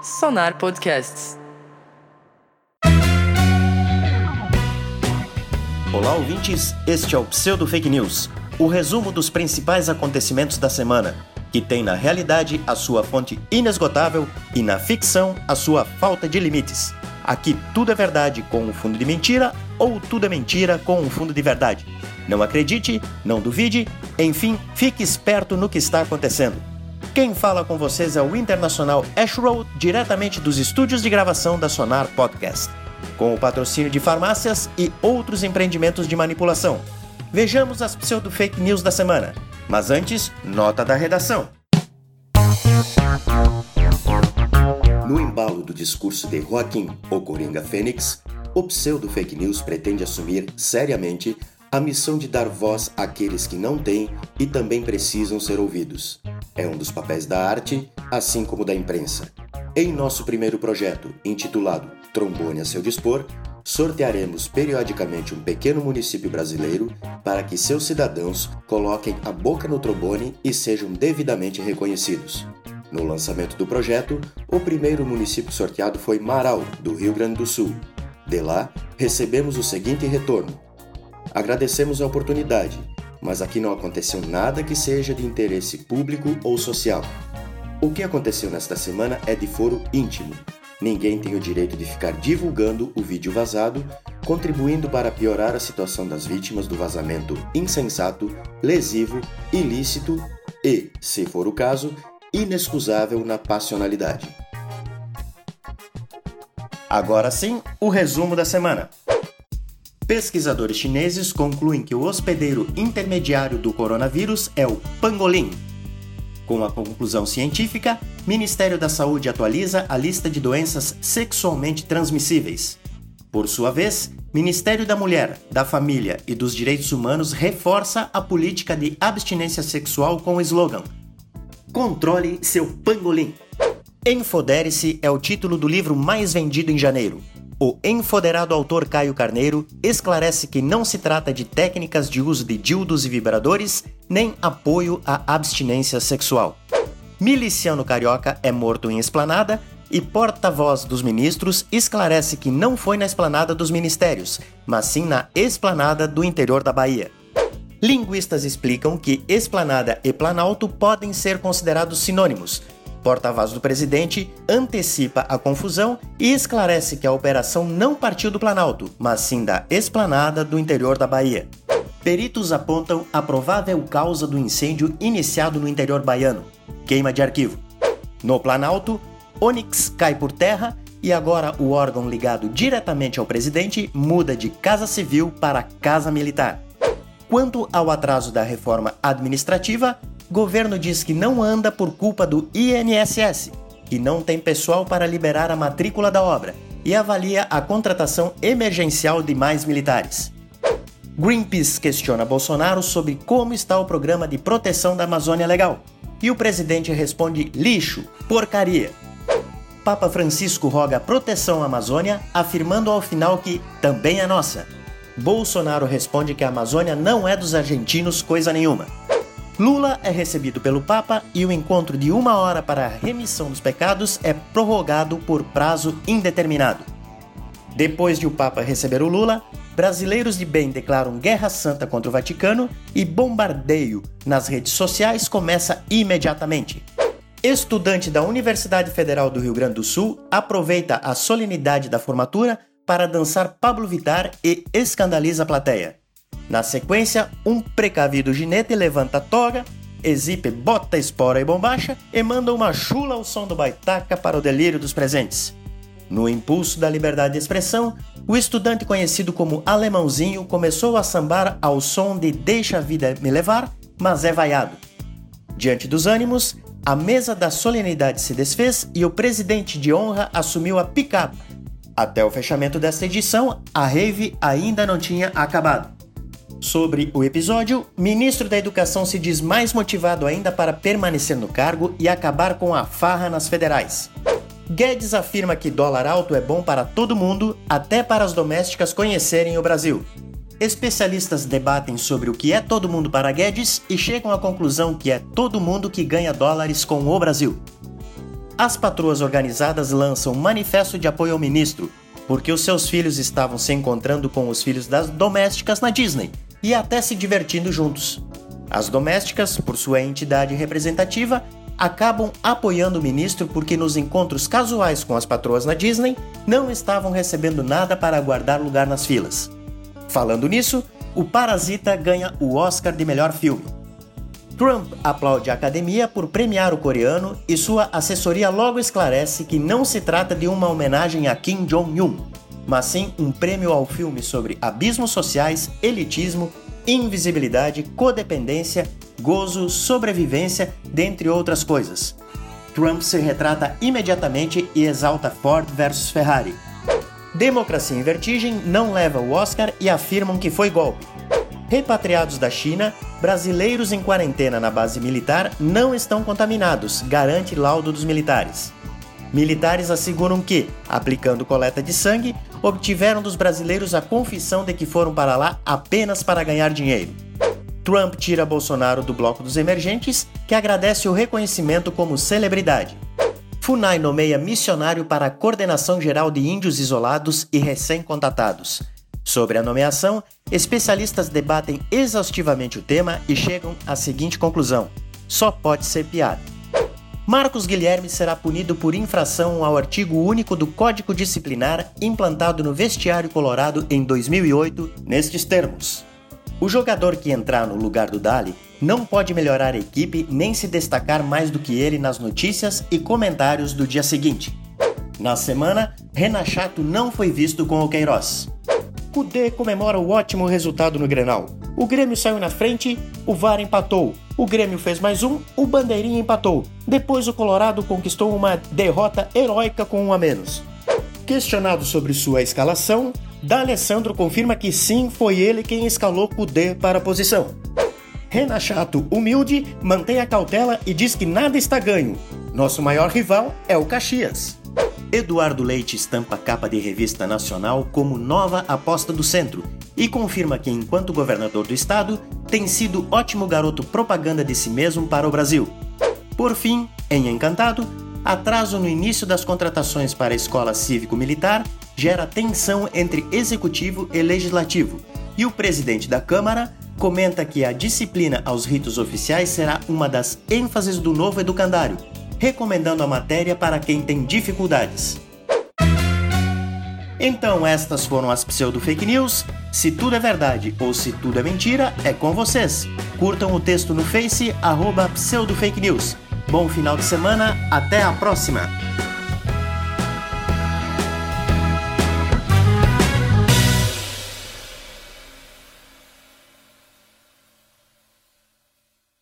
Sonar Podcasts. Olá, ouvintes. Este é o Pseudo Fake News, o resumo dos principais acontecimentos da semana, que tem na realidade a sua fonte inesgotável e na ficção a sua falta de limites. Aqui tudo é verdade com um fundo de mentira ou tudo é mentira com um fundo de verdade. Não acredite, não duvide, enfim, fique esperto no que está acontecendo. Quem fala com vocês é o internacional Ashrow, diretamente dos estúdios de gravação da Sonar Podcast, com o patrocínio de farmácias e outros empreendimentos de manipulação. Vejamos as pseudo-fake news da semana. Mas antes, nota da redação. No embalo do discurso de Joaquim, o Coringa Fênix, o pseudo-fake news pretende assumir seriamente a missão de dar voz àqueles que não têm e também precisam ser ouvidos. É um dos papéis da arte, assim como da imprensa. Em nosso primeiro projeto, intitulado Trombone a seu dispor, sortearemos periodicamente um pequeno município brasileiro para que seus cidadãos coloquem a boca no trombone e sejam devidamente reconhecidos. No lançamento do projeto, o primeiro município sorteado foi Marau, do Rio Grande do Sul. De lá, recebemos o seguinte retorno: Agradecemos a oportunidade, mas aqui não aconteceu nada que seja de interesse público ou social. O que aconteceu nesta semana é de foro íntimo. Ninguém tem o direito de ficar divulgando o vídeo vazado, contribuindo para piorar a situação das vítimas do vazamento insensato, lesivo, ilícito e, se for o caso, inexcusável na passionalidade. Agora sim, o resumo da semana. Pesquisadores chineses concluem que o hospedeiro intermediário do coronavírus é o pangolim. Com a conclusão científica, Ministério da Saúde atualiza a lista de doenças sexualmente transmissíveis. Por sua vez, Ministério da Mulher, da Família e dos Direitos Humanos reforça a política de abstinência sexual com o slogan: Controle seu pangolim. Enfodere-se é o título do livro mais vendido em janeiro. O enfoderado autor Caio Carneiro esclarece que não se trata de técnicas de uso de dildos e vibradores, nem apoio à abstinência sexual. Miliciano Carioca é morto em esplanada e porta-voz dos ministros esclarece que não foi na esplanada dos ministérios, mas sim na esplanada do interior da Bahia. Linguistas explicam que esplanada e planalto podem ser considerados sinônimos, porta-voz do presidente antecipa a confusão e esclarece que a operação não partiu do Planalto, mas sim da esplanada do interior da Bahia. Peritos apontam a provável causa do incêndio iniciado no interior baiano: queima de arquivo. No Planalto, Onix cai por terra e agora o órgão ligado diretamente ao presidente muda de Casa Civil para Casa Militar. Quanto ao atraso da reforma administrativa, governo diz que não anda por culpa do INSS, que não tem pessoal para liberar a matrícula da obra e avalia a contratação emergencial de mais militares. Greenpeace questiona Bolsonaro sobre como está o programa de proteção da Amazônia Legal. E o presidente responde lixo, porcaria. Papa Francisco roga proteção à Amazônia, afirmando ao final que também é nossa. Bolsonaro responde que a Amazônia não é dos argentinos coisa nenhuma. Lula é recebido pelo Papa e o encontro de uma hora para a remissão dos pecados é prorrogado por prazo indeterminado. Depois de o Papa receber o Lula, brasileiros de bem declaram guerra santa contra o Vaticano e bombardeio nas redes sociais começa imediatamente. Estudante da Universidade Federal do Rio Grande do Sul aproveita a solenidade da formatura para dançar Pablo Vittar e escandaliza a plateia. Na sequência, um precavido ginete levanta a toga, exipe bota espora e bombacha e manda uma chula ao som do baitaca para o delírio dos presentes. No impulso da liberdade de expressão, o estudante conhecido como Alemãozinho começou a sambar ao som de Deixa a vida me levar, mas é vaiado. Diante dos ânimos, a mesa da solenidade se desfez e o presidente de honra assumiu a picape. Até o fechamento desta edição, a rave ainda não tinha acabado. Sobre o episódio, ministro da Educação se diz mais motivado ainda para permanecer no cargo e acabar com a farra nas federais. Guedes afirma que dólar alto é bom para todo mundo, até para as domésticas conhecerem o Brasil. Especialistas debatem sobre o que é todo mundo para Guedes e chegam à conclusão que é todo mundo que ganha dólares com o Brasil. as patroas organizadas lançam manifesto de apoio ao ministro, porque os seus filhos estavam se encontrando com os filhos das domésticas na Disney e até se divertindo juntos. As domésticas, por sua entidade representativa, acabam apoiando o ministro porque nos encontros casuais com as patroas na Disney não estavam recebendo nada para guardar lugar nas filas. Falando nisso, o Parasita ganha o Oscar de melhor filme. Trump aplaude a academia por premiar o coreano e sua assessoria logo esclarece que não se trata de uma homenagem a Kim Jong-un, mas sim um prêmio ao filme sobre abismos sociais, elitismo, invisibilidade, codependência, gozo, sobrevivência, dentre outras coisas. Trump se retrata imediatamente e exalta Ford versus Ferrari. Democracia em Vertigem não leva o Oscar e afirmam que foi golpe. Repatriados da China, brasileiros em quarentena na base militar não estão contaminados, garante laudo dos militares. Militares asseguram que, aplicando coleta de sangue, obtiveram dos brasileiros a confissão de que foram para lá apenas para ganhar dinheiro. Trump tira Bolsonaro do bloco dos emergentes, que agradece o reconhecimento como celebridade. FUNAI nomeia missionário para a Coordenação Geral de Índios Isolados e Recém-Contatados. Sobre a nomeação, especialistas debatem exaustivamente o tema e chegam à seguinte conclusão: só pode ser piada. Marcos Guilherme será punido por infração ao artigo único do Código Disciplinar implantado no Vestiário Colorado em 2008, nestes termos: O jogador que entrar no lugar do Dali não pode melhorar a equipe nem se destacar mais do que ele nas notícias e comentários do dia seguinte. Na semana, Renan Chato não foi visto com o Queiroz. Cudê comemora o ótimo resultado no Grenal. O Grêmio saiu na frente, o VAR empatou. O Grêmio fez mais um, o Bandeirinha empatou. Depois o Colorado conquistou uma derrota heróica com um a menos. Questionado sobre sua escalação, D'Alessandro confirma que sim, foi ele quem escalou Cudê para a posição. Renan Chato, humilde, mantém a cautela e diz que nada está ganho. Nosso maior rival é o Caxias. Eduardo Leite estampa capa de revista nacional como nova aposta do centro e confirma que, enquanto governador do estado, tem sido ótimo garoto propaganda de si mesmo para o Brasil. Por fim, em Encantado, atraso no início das contratações para a escola cívico-militar gera tensão entre executivo e legislativo, e o presidente da Câmara comenta que a disciplina aos ritos oficiais será uma das ênfases do novo educandário recomendando a matéria para quem tem dificuldades. Então, estas foram as pseudo fake news. Se tudo é verdade ou se tudo é mentira, é com vocês. Curtam o texto no Face, arroba pseudo fake news. Bom final de semana, até a próxima!